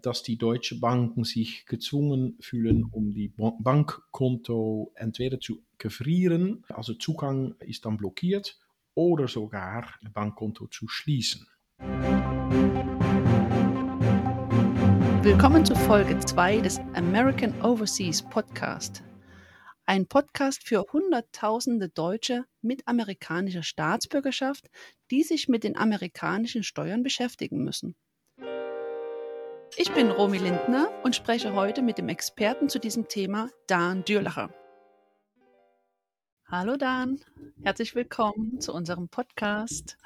dass die deutschen Banken sich gezwungen fühlen, um die Bankkonto entweder zu gefrieren, also Zugang ist dann blockiert, oder sogar ein Bankkonto zu schließen. Willkommen zu Folge 2 des American Overseas Podcast. Ein Podcast für Hunderttausende Deutsche mit amerikanischer Staatsbürgerschaft, die sich mit den amerikanischen Steuern beschäftigen müssen. Ich bin Romy Lindner und spreche heute mit dem Experten zu diesem Thema, Dan Dürlacher. Hallo Dan, herzlich willkommen zu unserem Podcast.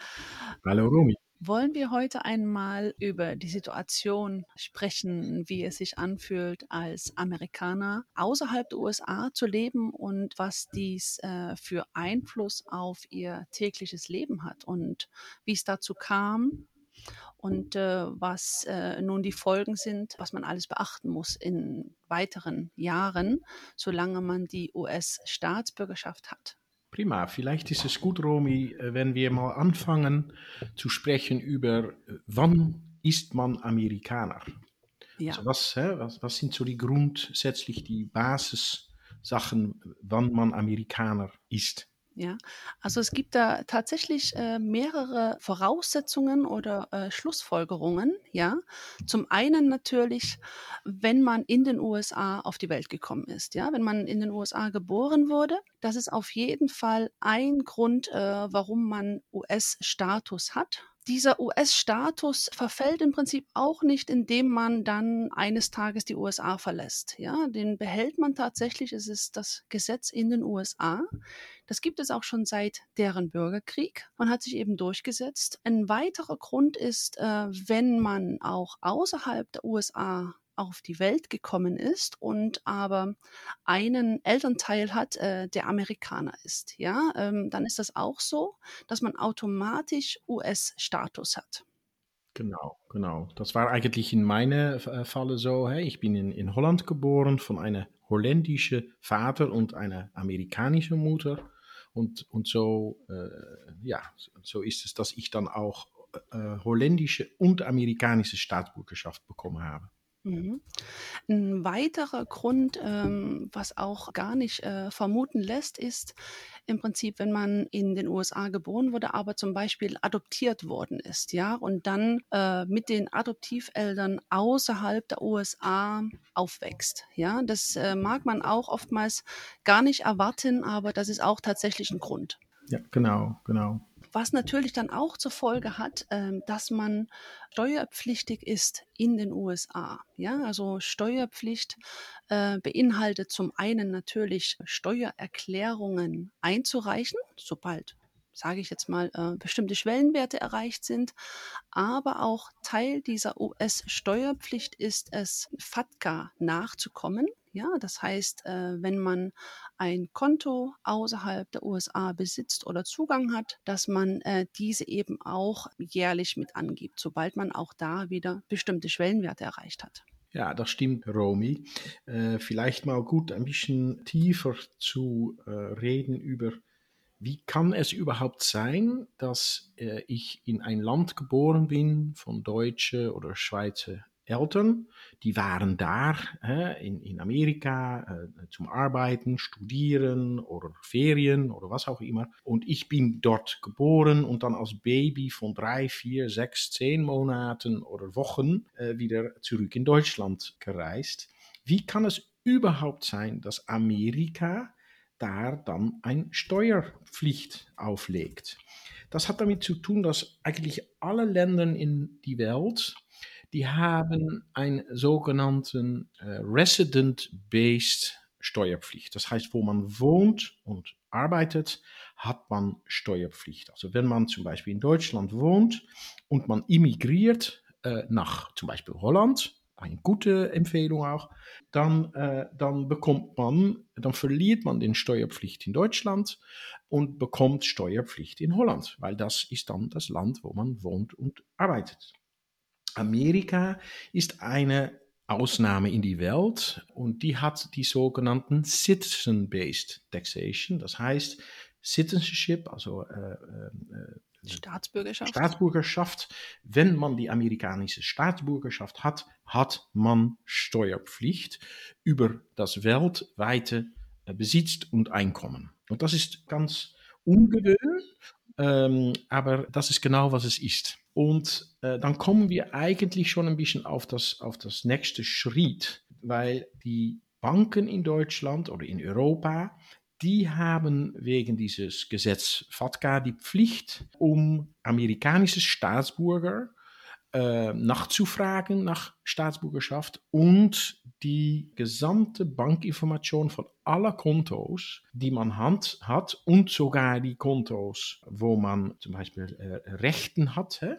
Hallo Romy. Wollen wir heute einmal über die Situation sprechen, wie es sich anfühlt, als Amerikaner außerhalb der USA zu leben und was dies äh, für Einfluss auf ihr tägliches Leben hat und wie es dazu kam und äh, was äh, nun die Folgen sind, was man alles beachten muss in weiteren Jahren, solange man die US-Staatsbürgerschaft hat. Prima, vielleicht ist es gut, Romy, äh, wenn wir mal anfangen zu sprechen über, äh, wann ist man Amerikaner? Ja. Also was, hä, was, was sind so die grundsätzlich die Basissachen, wann man Amerikaner ist? Ja, also es gibt da tatsächlich äh, mehrere Voraussetzungen oder äh, Schlussfolgerungen. Ja, zum einen natürlich, wenn man in den USA auf die Welt gekommen ist. Ja, wenn man in den USA geboren wurde, das ist auf jeden Fall ein Grund, äh, warum man US-Status hat dieser US-Status verfällt im Prinzip auch nicht, indem man dann eines Tages die USA verlässt. Ja, den behält man tatsächlich. Es ist das Gesetz in den USA. Das gibt es auch schon seit deren Bürgerkrieg Man hat sich eben durchgesetzt. Ein weiterer Grund ist, äh, wenn man auch außerhalb der USA auf die Welt gekommen ist und aber einen Elternteil hat, äh, der Amerikaner ist, ja, ähm, dann ist das auch so, dass man automatisch US-Status hat. Genau, genau. Das war eigentlich in meinem äh, Falle so. Hey, ich bin in, in Holland geboren von einem holländischen Vater und einer amerikanischen Mutter. Und, und so, äh, ja, so ist es, dass ich dann auch äh, holländische und amerikanische Staatsbürgerschaft bekommen habe. Mhm. Ein weiterer Grund, ähm, was auch gar nicht äh, vermuten lässt, ist im Prinzip, wenn man in den USA geboren wurde, aber zum Beispiel adoptiert worden ist, ja, und dann äh, mit den Adoptiveltern außerhalb der USA aufwächst, ja. Das äh, mag man auch oftmals gar nicht erwarten, aber das ist auch tatsächlich ein Grund. Ja, genau, genau was natürlich dann auch zur Folge hat, ähm, dass man steuerpflichtig ist in den USA. Ja, also Steuerpflicht äh, beinhaltet zum einen natürlich Steuererklärungen einzureichen, sobald sage ich jetzt mal, äh, bestimmte Schwellenwerte erreicht sind. Aber auch Teil dieser US-Steuerpflicht ist es, FATCA nachzukommen. Ja, das heißt, äh, wenn man ein Konto außerhalb der USA besitzt oder Zugang hat, dass man äh, diese eben auch jährlich mit angibt, sobald man auch da wieder bestimmte Schwellenwerte erreicht hat. Ja, das stimmt, Romy. Äh, vielleicht mal gut ein bisschen tiefer zu reden über, wie kann es überhaupt sein, dass ich in ein Land geboren bin von Deutsche oder Schweizer Eltern, die waren da äh, in, in Amerika äh, zum Arbeiten, Studieren oder Ferien oder was auch immer. Und ich bin dort geboren und dann als Baby von drei, vier, sechs, zehn Monaten oder Wochen äh, wieder zurück in Deutschland gereist. Wie kann es überhaupt sein, dass Amerika da dann eine Steuerpflicht auflegt? Das hat damit zu tun, dass eigentlich alle Länder in die Welt die haben einen sogenannten äh, Resident-Based Steuerpflicht. Das heißt, wo man wohnt und arbeitet, hat man Steuerpflicht. Also wenn man zum Beispiel in Deutschland wohnt und man immigriert äh, nach zum Beispiel Holland, eine gute Empfehlung auch, dann, äh, dann bekommt man, dann verliert man den Steuerpflicht in Deutschland und bekommt Steuerpflicht in Holland, weil das ist dann das Land, wo man wohnt und arbeitet. Amerika ist eine Ausnahme in die Welt und die hat die sogenannten Citizen-Based Taxation. Das heißt, Citizenship, also äh, äh, Staatsbürgerschaft. Staatsbürgerschaft. Wenn man die amerikanische Staatsbürgerschaft hat, hat man Steuerpflicht über das weltweite äh, Besitz und Einkommen. Und das ist ganz ungewöhnlich, ähm, aber das ist genau, was es ist. Und äh, dann kommen wir eigentlich schon ein bisschen auf das, auf das nächste Schritt, weil die Banken in Deutschland oder in Europa, die haben wegen dieses Gesetz FATCA die Pflicht, um amerikanische Staatsbürger äh, nachzufragen nach Staatsbürgerschaft und die gesamte Bankinformation von aller Kontos, die man hat, hat und sogar die Kontos, wo man zum Beispiel äh, Rechten hat, hä?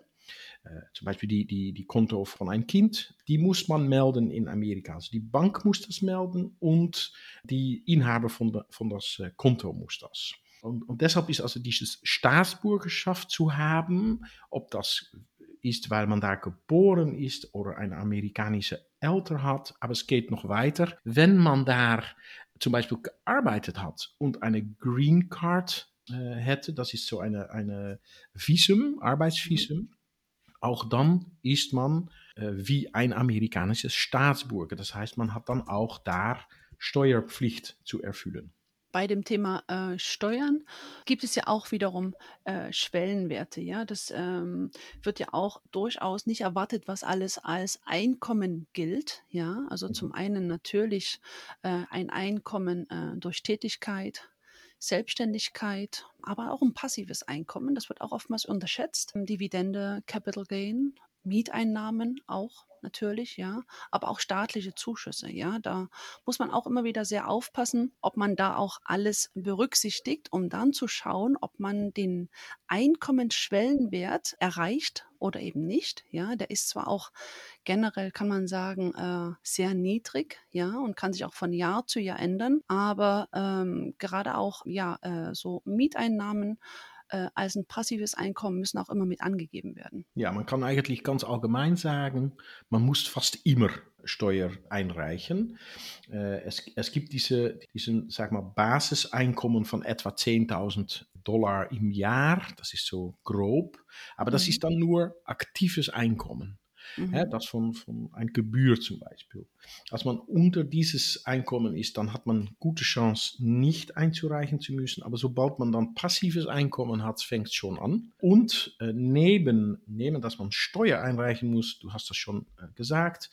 Äh, zum Beispiel die, die, die Konto von einem Kind, die muss man melden in Amerika. Also die Bank muss das melden und die Inhaber von, de, von das äh, Konto muss das. Und, und deshalb ist also dieses Staatsbürgerschaft zu haben, ob das ist, weil man da geboren ist oder eine amerikanische Eltern hat, aber es geht noch weiter. Wenn man da zum Beispiel gearbeitet hat und eine Green Card äh, hätte, das ist so eine, eine Visum, Arbeitsvisum, auch dann ist man äh, wie ein amerikanisches Staatsbürger. Das heißt, man hat dann auch da Steuerpflicht zu erfüllen. Bei dem Thema äh, Steuern gibt es ja auch wiederum äh, Schwellenwerte. Ja, das ähm, wird ja auch durchaus nicht erwartet, was alles als Einkommen gilt. Ja, also zum mhm. einen natürlich äh, ein Einkommen äh, durch Tätigkeit, Selbstständigkeit, aber auch ein passives Einkommen. Das wird auch oftmals unterschätzt. Dividende, Capital Gain, Mieteinnahmen auch natürlich, ja, aber auch staatliche Zuschüsse, ja. Da muss man auch immer wieder sehr aufpassen, ob man da auch alles berücksichtigt, um dann zu schauen, ob man den Einkommensschwellenwert erreicht oder eben nicht, ja. Der ist zwar auch generell, kann man sagen, äh, sehr niedrig, ja, und kann sich auch von Jahr zu Jahr ändern, aber ähm, gerade auch, ja, äh, so Mieteinnahmen äh, als ein passives Einkommen müssen auch immer mit angegeben werden. Ja, man kann eigentlich ganz allgemein sagen, man muss fast immer Steuer einreichen. Äh, es, es gibt diese, diesen, sag mal, Basiseinkommen von etwa 10.000 Dollar im Jahr. Das ist so grob. Aber das mhm. ist dann nur aktives Einkommen. Mhm. Ja, das von, von ein Gebühr zum Beispiel. Als man unter dieses Einkommen ist, dann hat man gute Chance, nicht einzureichen zu müssen. Aber sobald man dann passives Einkommen hat, fängt es schon an. Und äh, neben, neben, dass man Steuer einreichen muss, du hast das schon äh, gesagt,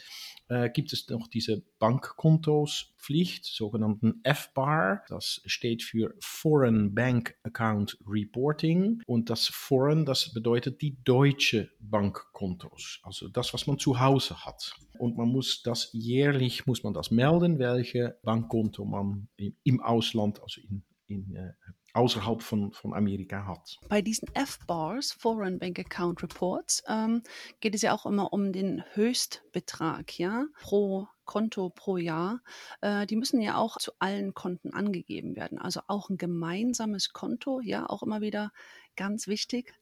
äh, gibt es noch diese Bankkontospflicht, sogenannten FBAR. Das steht für Foreign Bank Account Reporting. Und das Foreign, das bedeutet die deutsche Bankkontos. Also das, was man zu Hause hat. Und man muss das jährlich, muss man das melden, welche Bankkonto man im Ausland, also in, in äh, außerhalb von, von Amerika hat. Bei diesen F-Bars, Foreign Bank Account Reports, ähm, geht es ja auch immer um den Höchstbetrag, ja, pro Konto pro Jahr. Äh, die müssen ja auch zu allen Konten angegeben werden. Also auch ein gemeinsames Konto, ja, auch immer wieder ganz wichtig,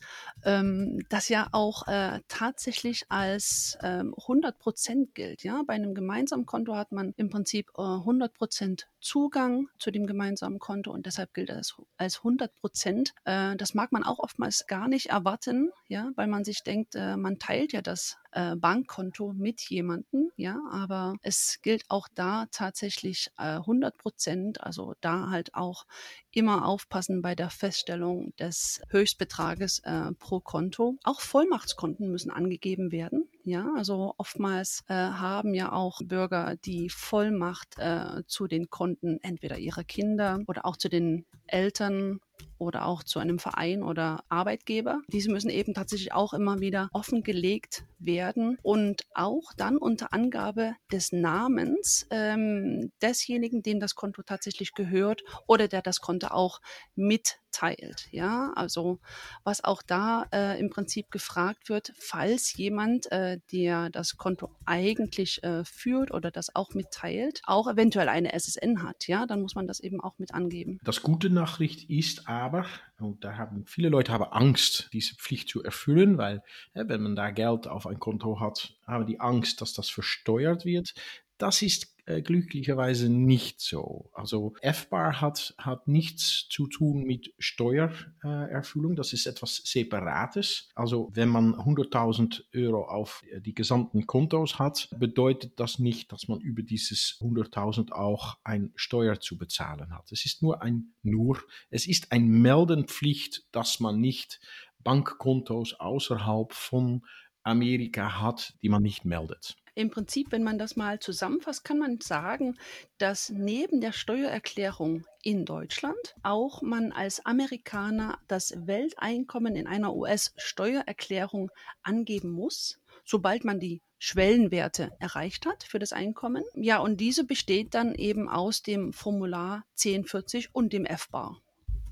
ähm, das ja auch äh, tatsächlich als ähm, 100 Prozent gilt. Ja, bei einem gemeinsamen Konto hat man im Prinzip äh, 100 Prozent Zugang zu dem gemeinsamen Konto und deshalb gilt das als 100 Prozent. Äh, das mag man auch oftmals gar nicht erwarten, ja, weil man sich denkt, äh, man teilt ja das äh, Bankkonto mit jemandem, ja, aber es gilt auch da tatsächlich äh, 100 Prozent, also da halt auch immer aufpassen bei der Feststellung des Höchstbetrages äh, pro Konto. Auch Vollmachtskonten müssen angegeben werden, ja, also oftmals äh, haben ja auch Bürger die Vollmacht äh, zu den Konten entweder ihrer Kinder oder auch zu den Eltern oder auch zu einem Verein oder Arbeitgeber. Diese müssen eben tatsächlich auch immer wieder offengelegt werden und auch dann unter Angabe des Namens ähm, desjenigen, dem das Konto tatsächlich gehört oder der das Konto auch mit teilt. Ja, also was auch da äh, im Prinzip gefragt wird, falls jemand, äh, der das Konto eigentlich äh, führt oder das auch mitteilt, auch eventuell eine SSN hat, ja, dann muss man das eben auch mit angeben. Das gute Nachricht ist aber, und da haben viele Leute haben Angst, diese Pflicht zu erfüllen, weil wenn man da Geld auf ein Konto hat, haben die Angst, dass das versteuert wird. Das ist äh, glücklicherweise nicht so. Also FBAR hat, hat nichts zu tun mit Steuererfüllung. das ist etwas Separates. Also wenn man 100.000 Euro auf die gesamten Kontos hat, bedeutet das nicht, dass man über dieses 100.000 auch ein Steuer zu bezahlen hat. Es ist nur ein nur, es ist ein Meldenpflicht, dass man nicht Bankkontos außerhalb von Amerika hat, die man nicht meldet. Im Prinzip, wenn man das mal zusammenfasst, kann man sagen, dass neben der Steuererklärung in Deutschland auch man als Amerikaner das Welteinkommen in einer US-Steuererklärung angeben muss, sobald man die Schwellenwerte erreicht hat für das Einkommen. Ja, und diese besteht dann eben aus dem Formular 1040 und dem F-Bar.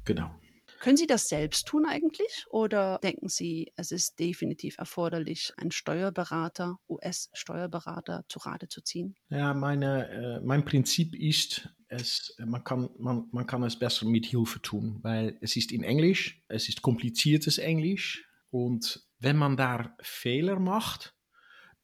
Genau. Können Sie das selbst tun eigentlich oder denken Sie, es ist definitiv erforderlich, einen Steuerberater, US-Steuerberater zu Rate zu ziehen? Ja, meine, äh, mein Prinzip ist, es, man, kann, man, man kann es besser mit Hilfe tun, weil es ist in Englisch, es ist kompliziertes Englisch und wenn man da Fehler macht,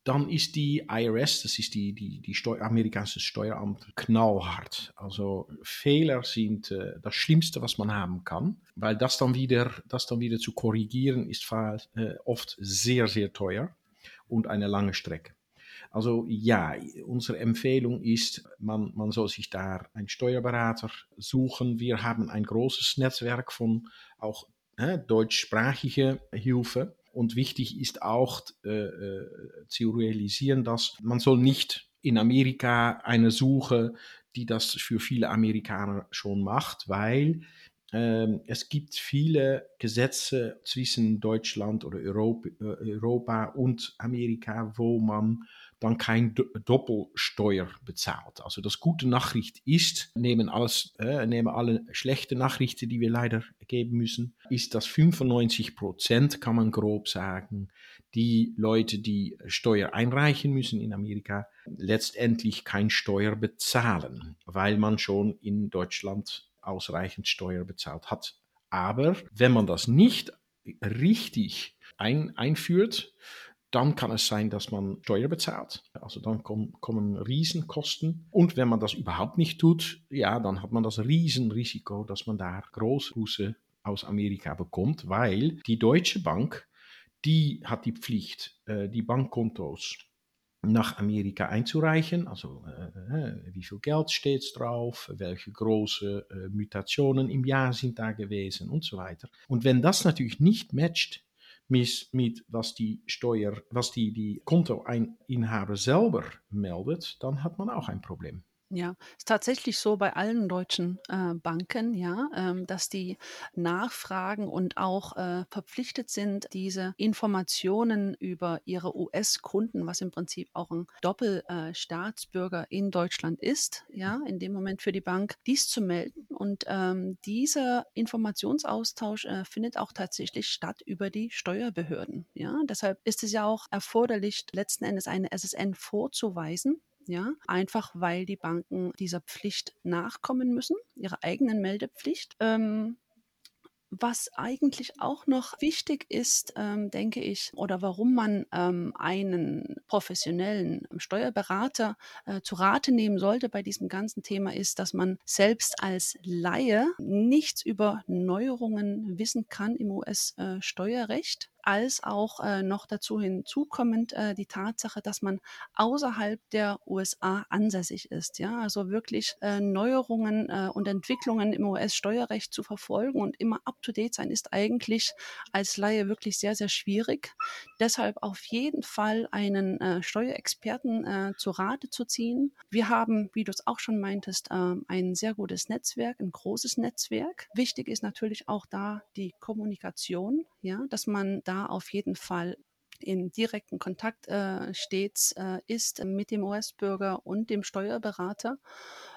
dann ist die IRS, das ist die, die, die Steu amerikanische Steueramt, knallhart. Also Fehler sind äh, das Schlimmste, was man haben kann, weil das dann wieder, das dann wieder zu korrigieren, ist äh, oft sehr, sehr teuer und eine lange Strecke. Also ja, unsere Empfehlung ist, man, man soll sich da einen Steuerberater suchen. Wir haben ein großes Netzwerk von auch äh, deutschsprachige Hilfe und wichtig ist auch äh, äh, zu realisieren, dass man soll nicht in Amerika eine Suche, die das für viele Amerikaner schon macht, weil äh, es gibt viele Gesetze zwischen Deutschland oder äh, Europa und Amerika, wo man dann kein Doppelsteuer bezahlt. Also das gute Nachricht ist, neben, alles, äh, neben alle schlechte Nachrichten, die wir leider geben müssen, ist, dass 95 Prozent, kann man grob sagen, die Leute, die Steuer einreichen müssen in Amerika, letztendlich kein Steuer bezahlen, weil man schon in Deutschland ausreichend Steuer bezahlt hat. Aber wenn man das nicht richtig ein, einführt, dann kann es sein, dass man Steuer bezahlt. Also dann kommen, kommen Riesenkosten. Und wenn man das überhaupt nicht tut, ja, dann hat man das Riesenrisiko, dass man da Großbuße aus Amerika bekommt, weil die Deutsche Bank, die hat die Pflicht, äh, die Bankkontos nach Amerika einzureichen. Also äh wie viel Geld steht drauf, welche große äh, Mutationen im Jahr sind da gewesen und so weiter. Und wenn das natürlich nicht matcht mit, was die Steuer, was die, die Kontoinhaber selber meldet, dann hat man auch ein Problem. Ja, ist tatsächlich so bei allen deutschen äh, Banken, ja, ähm, dass die nachfragen und auch äh, verpflichtet sind, diese Informationen über ihre US-Kunden, was im Prinzip auch ein Doppelstaatsbürger äh, in Deutschland ist, ja, in dem Moment für die Bank, dies zu melden. Und ähm, dieser Informationsaustausch äh, findet auch tatsächlich statt über die Steuerbehörden. Ja, deshalb ist es ja auch erforderlich, letzten Endes eine SSN vorzuweisen ja, einfach weil die Banken dieser Pflicht nachkommen müssen, ihrer eigenen Meldepflicht. Ähm, was eigentlich auch noch wichtig ist, ähm, denke ich, oder warum man ähm, einen professionellen Steuerberater äh, zu Rate nehmen sollte bei diesem ganzen Thema, ist, dass man selbst als Laie nichts über Neuerungen wissen kann im US-Steuerrecht. Als auch äh, noch dazu hinzukommend äh, die Tatsache, dass man außerhalb der USA ansässig ist. Ja, also wirklich äh, Neuerungen äh, und Entwicklungen im US-Steuerrecht zu verfolgen und immer up to date sein, ist eigentlich als Laie wirklich sehr, sehr schwierig. Deshalb auf jeden Fall einen äh, Steuerexperten äh, zu Rate zu ziehen. Wir haben, wie du es auch schon meintest, äh, ein sehr gutes Netzwerk, ein großes Netzwerk. Wichtig ist natürlich auch da die Kommunikation, ja, dass man da auf jeden Fall in direkten Kontakt äh, stets äh, ist mit dem US-Bürger und dem Steuerberater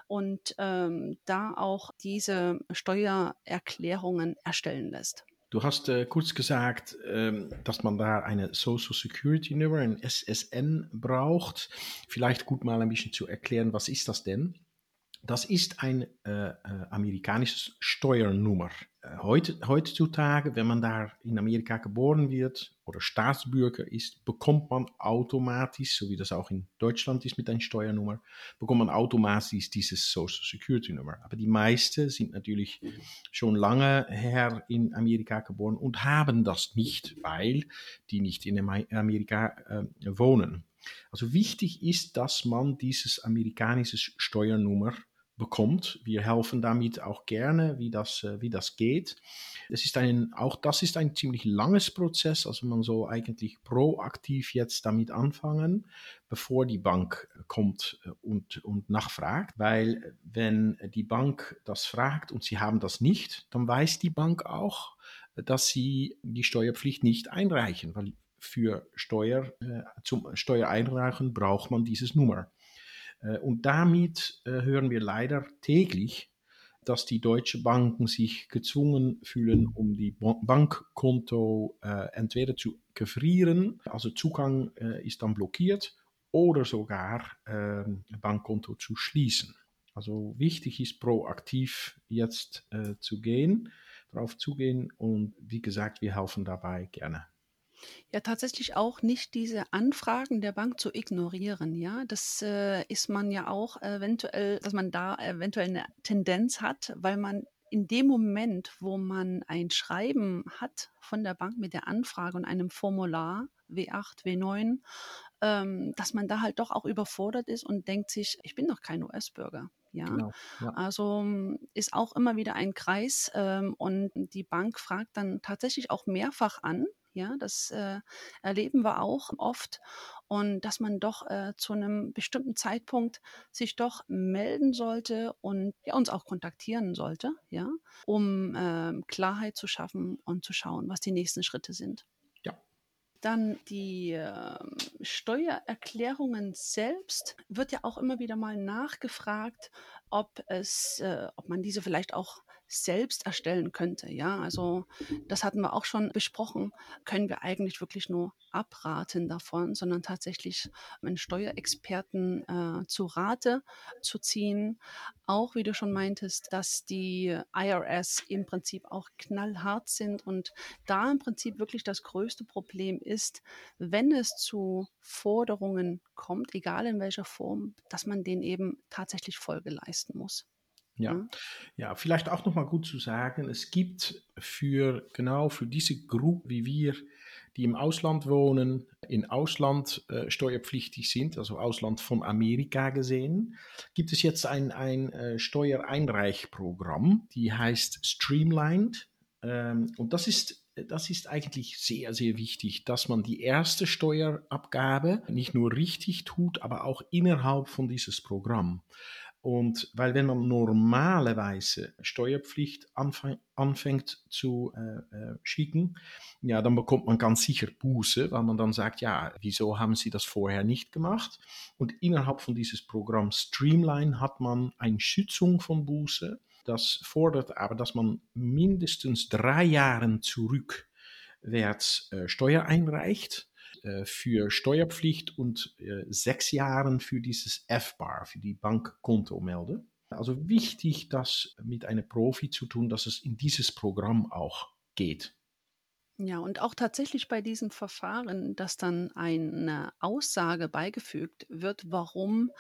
und ähm, da auch diese Steuererklärungen erstellen lässt. Du hast äh, kurz gesagt, ähm, dass man da eine Social Security Nummer, ein SSN braucht. Vielleicht gut mal ein bisschen zu erklären, was ist das denn? Das ist ein äh, äh, amerikanisches Steuernummer. Äh, heute, heutzutage, wenn man da in Amerika geboren wird oder Staatsbürger ist, bekommt man automatisch, so wie das auch in Deutschland ist mit einer Steuernummer, bekommt man automatisch dieses Social Security Nummer. Aber die meisten sind natürlich schon lange her in Amerika geboren und haben das nicht, weil die nicht in Amerika äh, wohnen. Also wichtig ist, dass man dieses amerikanische Steuernummer bekommt. Wir helfen damit auch gerne, wie das, äh, wie das geht. Es ist ein, auch das ist ein ziemlich langes Prozess, also man soll eigentlich proaktiv jetzt damit anfangen, bevor die Bank kommt äh, und, und nachfragt, weil wenn die Bank das fragt und sie haben das nicht, dann weiß die Bank auch, dass sie die Steuerpflicht nicht einreichen, weil für Steuer, äh, zum Steuereinreichen braucht man dieses Nummer. Äh, und damit äh, hören wir leider täglich, dass die deutschen Banken sich gezwungen fühlen, um die Bankkonto äh, entweder zu gefrieren, also Zugang ist dann blockiert, oder sogar ähm, Bankkonto zu schließen. Also wichtig ist proaktiv jetzt zu gehen, darauf zugehen und wie gesagt, wir helfen dabei gerne. Ja, tatsächlich auch nicht diese Anfragen der Bank zu ignorieren, ja. Das, äh, ist man ja auch eventuell dass man da eventuell eine Tendenz hat, weil man in dem Moment, wo man ein Schreiben hat von der Bank mit der Anfrage und einem Formular W8, W9, ähm, dass man da halt doch auch überfordert ist und denkt sich: „Ich bin doch kein US-Bürger“, ja? Genau, ja. Also, ist auch immer wieder ein Kreis, ähm, und die Bank fragt dann tatsächlich auch mehrfach an ja, das äh, erleben wir auch oft. Und dass man doch äh, zu einem bestimmten Zeitpunkt sich doch melden sollte und ja, uns auch kontaktieren sollte, ja, um äh, Klarheit zu schaffen und zu schauen, was die nächsten Schritte sind. Ja. Dann die äh, Steuererklärungen selbst wird ja auch immer wieder mal nachgefragt, ob es, äh, ob man diese vielleicht auch selbst erstellen könnte. Ja, also das hatten wir auch schon besprochen, können wir eigentlich wirklich nur abraten davon, sondern tatsächlich einen Steuerexperten äh, zu Rate zu ziehen. Auch wie du schon meintest, dass die IRS im Prinzip auch knallhart sind und da im Prinzip wirklich das größte Problem ist, wenn es zu Forderungen kommt, egal in welcher Form, dass man denen eben tatsächlich Folge leisten muss. Ja, mhm. ja, vielleicht auch noch mal gut zu sagen, es gibt für genau für diese Gruppe wie wir, die im Ausland wohnen, in Ausland äh, steuerpflichtig sind, also Ausland von Amerika gesehen, gibt es jetzt ein, ein äh, Steuereinreichprogramm, die heißt Streamlined. Ähm, und das ist das ist eigentlich sehr, sehr wichtig, dass man die erste Steuerabgabe nicht nur richtig tut, aber auch innerhalb von dieses Programm. Und weil wenn man normalerweise Steuerpflicht anfängt zu äh, äh, schicken, ja, dann bekommt man ganz sicher Buße, weil man dann sagt, ja, wieso haben Sie das vorher nicht gemacht? Und innerhalb von dieses Programm Streamline hat man eine Schützung von Buße. Das fordert aber, dass man mindestens drei Jahre zurückwärts äh, Steuer einreicht für Steuerpflicht und äh, sechs Jahren für dieses F-Bar, für die Bankkontomelde. Also wichtig, das mit einem Profi zu tun, dass es in dieses Programm auch geht. Ja, und auch tatsächlich bei diesem Verfahren, dass dann eine Aussage beigefügt wird, warum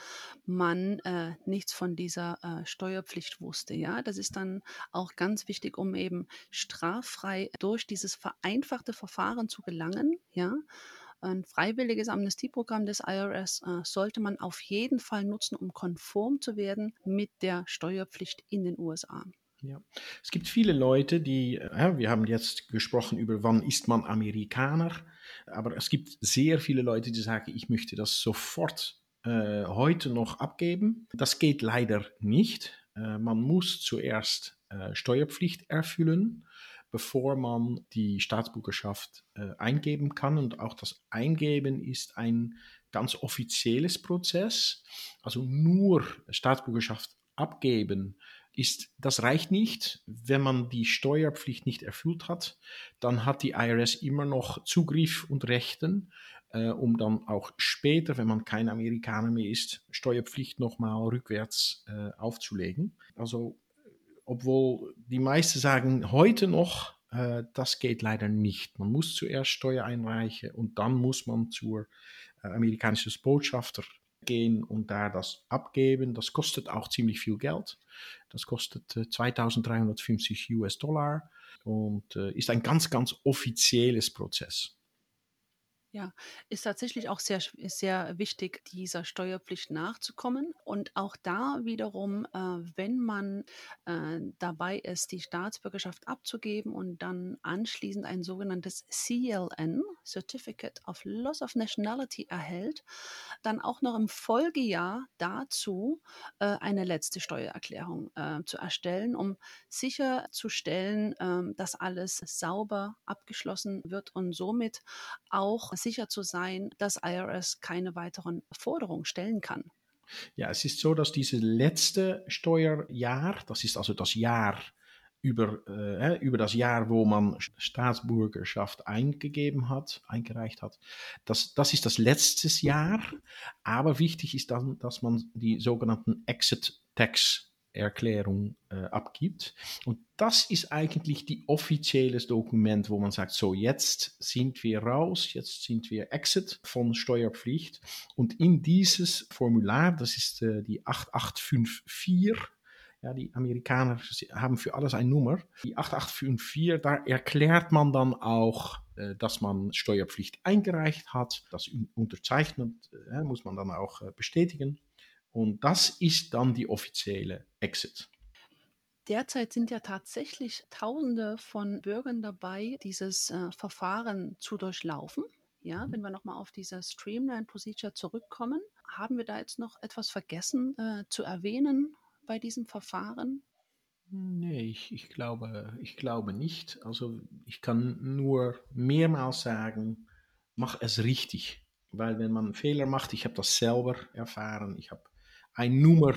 man äh, nichts von dieser äh, Steuerpflicht wusste. Ja, das ist dann auch ganz wichtig, um eben straffrei durch dieses vereinfachte Verfahren zu gelangen. Ja, ein freiwilliges Amnestieprogramm des IRS äh, sollte man auf jeden Fall nutzen, um konform zu werden mit der Steuerpflicht in den USA. Ja. Es gibt viele Leute, die, äh, wir haben jetzt gesprochen über, wann ist man Amerikaner, aber es gibt sehr viele Leute, die sagen, ich möchte das sofort äh, heute noch abgeben. Das geht leider nicht. Äh, man muss zuerst äh, Steuerpflicht erfüllen bevor man die Staatsbürgerschaft äh, eingeben kann. Und auch das Eingeben ist ein ganz offizielles Prozess. Also nur Staatsbürgerschaft abgeben ist, das reicht nicht. Wenn man die Steuerpflicht nicht erfüllt hat, dann hat die IRS immer noch Zugriff und Rechten äh, um dann auch später, wenn man kein Amerikaner mehr ist, Steuerpflicht nochmal rückwärts äh, aufzulegen. Also obwohl die meisten sagen heute noch, äh, das geht leider nicht. Man muss zuerst Steuer einreichen und dann muss man zur äh, amerikanischen Botschafter gehen und da das abgeben. Das kostet auch ziemlich viel Geld. Das kostet äh, 2350 US-Dollar und äh, ist ein ganz, ganz offizielles Prozess. Ja, ist tatsächlich auch sehr, sehr wichtig, dieser Steuerpflicht nachzukommen. Und auch da wiederum, äh, wenn man äh, dabei ist, die Staatsbürgerschaft abzugeben und dann anschließend ein sogenanntes CLN, Certificate of Loss of Nationality, erhält, dann auch noch im Folgejahr dazu äh, eine letzte Steuererklärung äh, zu erstellen, um sicherzustellen, ähm, dass alles sauber abgeschlossen wird und somit auch sicher zu sein, dass IRS keine weiteren Forderungen stellen kann. Ja, es ist so, dass dieses letzte Steuerjahr, das ist also das Jahr über, äh, über das Jahr, wo man Staatsbürgerschaft eingegeben hat, eingereicht hat, das, das ist das letzte Jahr. Aber wichtig ist dann, dass man die sogenannten Exit Tax Erklärung äh, abgibt. Und das ist eigentlich die offizielles Dokument, wo man sagt, so jetzt sind wir raus, jetzt sind wir exit von Steuerpflicht. Und in dieses Formular, das ist äh, die 8854, ja, die Amerikaner haben für alles eine Nummer. Die 8854, da erklärt man dann auch, äh, dass man Steuerpflicht eingereicht hat. Das unterzeichnet, äh, muss man dann auch äh, bestätigen. Und das ist dann die offizielle Exit. Derzeit sind ja tatsächlich Tausende von Bürgern dabei, dieses äh, Verfahren zu durchlaufen. Ja, mhm. wenn wir nochmal auf diese Streamline Procedure zurückkommen, haben wir da jetzt noch etwas vergessen äh, zu erwähnen bei diesem Verfahren? Nee, ich, ich, glaube, ich glaube nicht. Also ich kann nur mehrmals sagen, mach es richtig. Weil wenn man einen Fehler macht, ich habe das selber erfahren, ich habe eine Nummer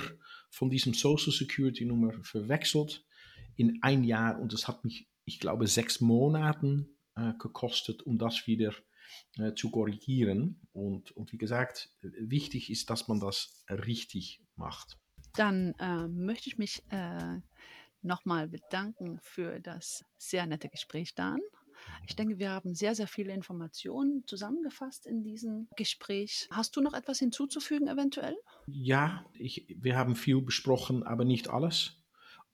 von diesem Social Security Nummer verwechselt in ein Jahr und es hat mich, ich glaube, sechs Monaten äh, gekostet, um das wieder äh, zu korrigieren. Und, und wie gesagt, wichtig ist, dass man das richtig macht. Dann äh, möchte ich mich nochmal bedanken für das sehr nette Gespräch, Dan. Ich denke, wir haben sehr, sehr viele Informationen zusammengefasst in diesem Gespräch. Hast du noch etwas hinzuzufügen eventuell? Ja, ich, wir haben viel besprochen, aber nicht alles.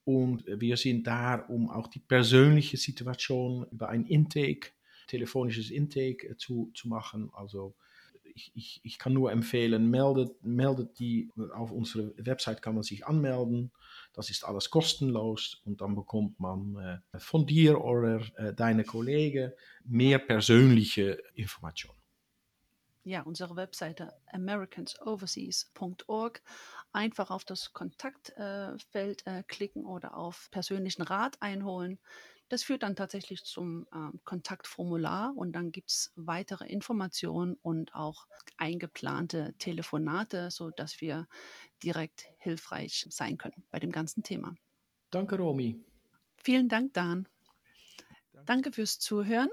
Und wir sind da, um auch die persönliche Situation über ein Intake, telefonisches Intake äh, zu, zu machen. Also ich, ich, ich kann nur empfehlen, meldet, meldet die, auf unserer Website kann man sich anmelden. Das ist alles kostenlos und dann bekommt man äh, von dir oder äh, deine Kollegen mehr persönliche Informationen. Ja, unsere Webseite americansoverseas.org. Einfach auf das Kontaktfeld äh, klicken oder auf persönlichen Rat einholen. Das führt dann tatsächlich zum äh, Kontaktformular und dann gibt es weitere Informationen und auch eingeplante Telefonate, sodass wir direkt hilfreich sein können bei dem ganzen Thema. Danke, Romy. Vielen Dank, Dan. Danke, Danke fürs Zuhören.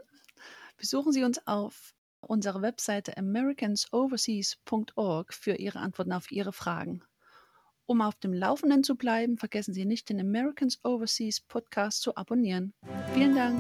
Besuchen Sie uns auf unserer Webseite americansoverseas.org für Ihre Antworten auf Ihre Fragen. Um auf dem Laufenden zu bleiben, vergessen Sie nicht, den Americans Overseas Podcast zu abonnieren. Vielen Dank.